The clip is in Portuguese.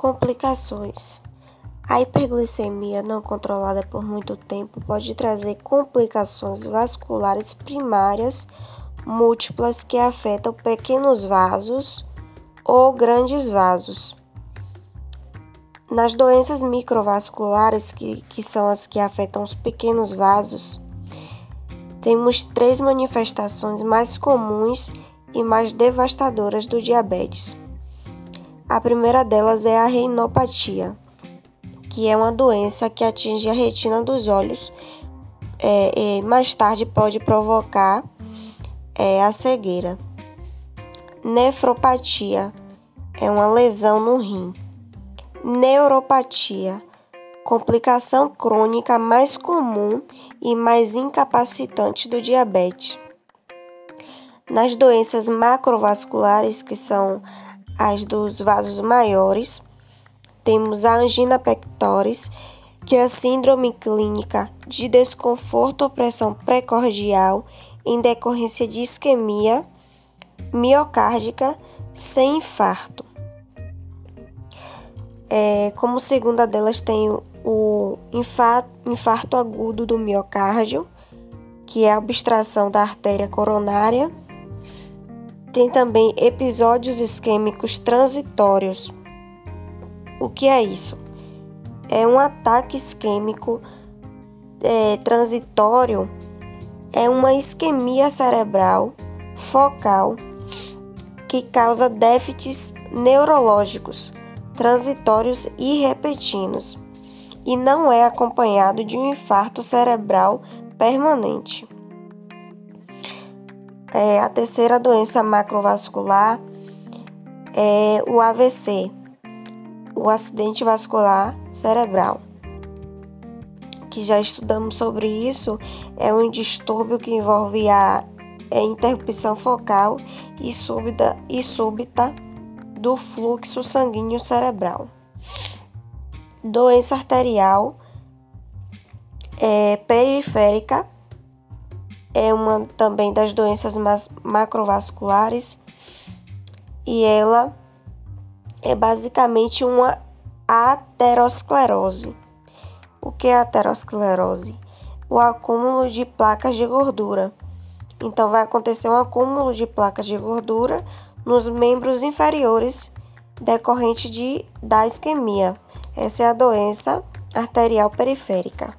Complicações: A hiperglicemia não controlada por muito tempo pode trazer complicações vasculares primárias múltiplas que afetam pequenos vasos ou grandes vasos. Nas doenças microvasculares, que, que são as que afetam os pequenos vasos, temos três manifestações mais comuns e mais devastadoras do diabetes. A primeira delas é a reinopatia, que é uma doença que atinge a retina dos olhos é, e mais tarde pode provocar é, a cegueira. Nefropatia é uma lesão no rim. Neuropatia, complicação crônica mais comum e mais incapacitante do diabetes. Nas doenças macrovasculares, que são as dos vasos maiores, temos a angina pectoris, que é a síndrome clínica de desconforto ou pressão precordial em decorrência de isquemia miocárdica sem infarto. É, como segunda delas tem o infarto agudo do miocárdio, que é a abstração da artéria coronária tem também episódios isquêmicos transitórios. O que é isso? É um ataque isquêmico é, transitório, é uma isquemia cerebral focal que causa déficits neurológicos transitórios e repentinos e não é acompanhado de um infarto cerebral permanente. É, a terceira doença macrovascular é o AVC, o acidente vascular cerebral. Que já estudamos sobre isso, é um distúrbio que envolve a é, interrupção focal e súbita, e súbita do fluxo sanguíneo cerebral. Doença arterial é, periférica é uma também das doenças macrovasculares e ela é basicamente uma aterosclerose. O que é aterosclerose? O acúmulo de placas de gordura. Então vai acontecer um acúmulo de placas de gordura nos membros inferiores decorrente de da isquemia. Essa é a doença arterial periférica.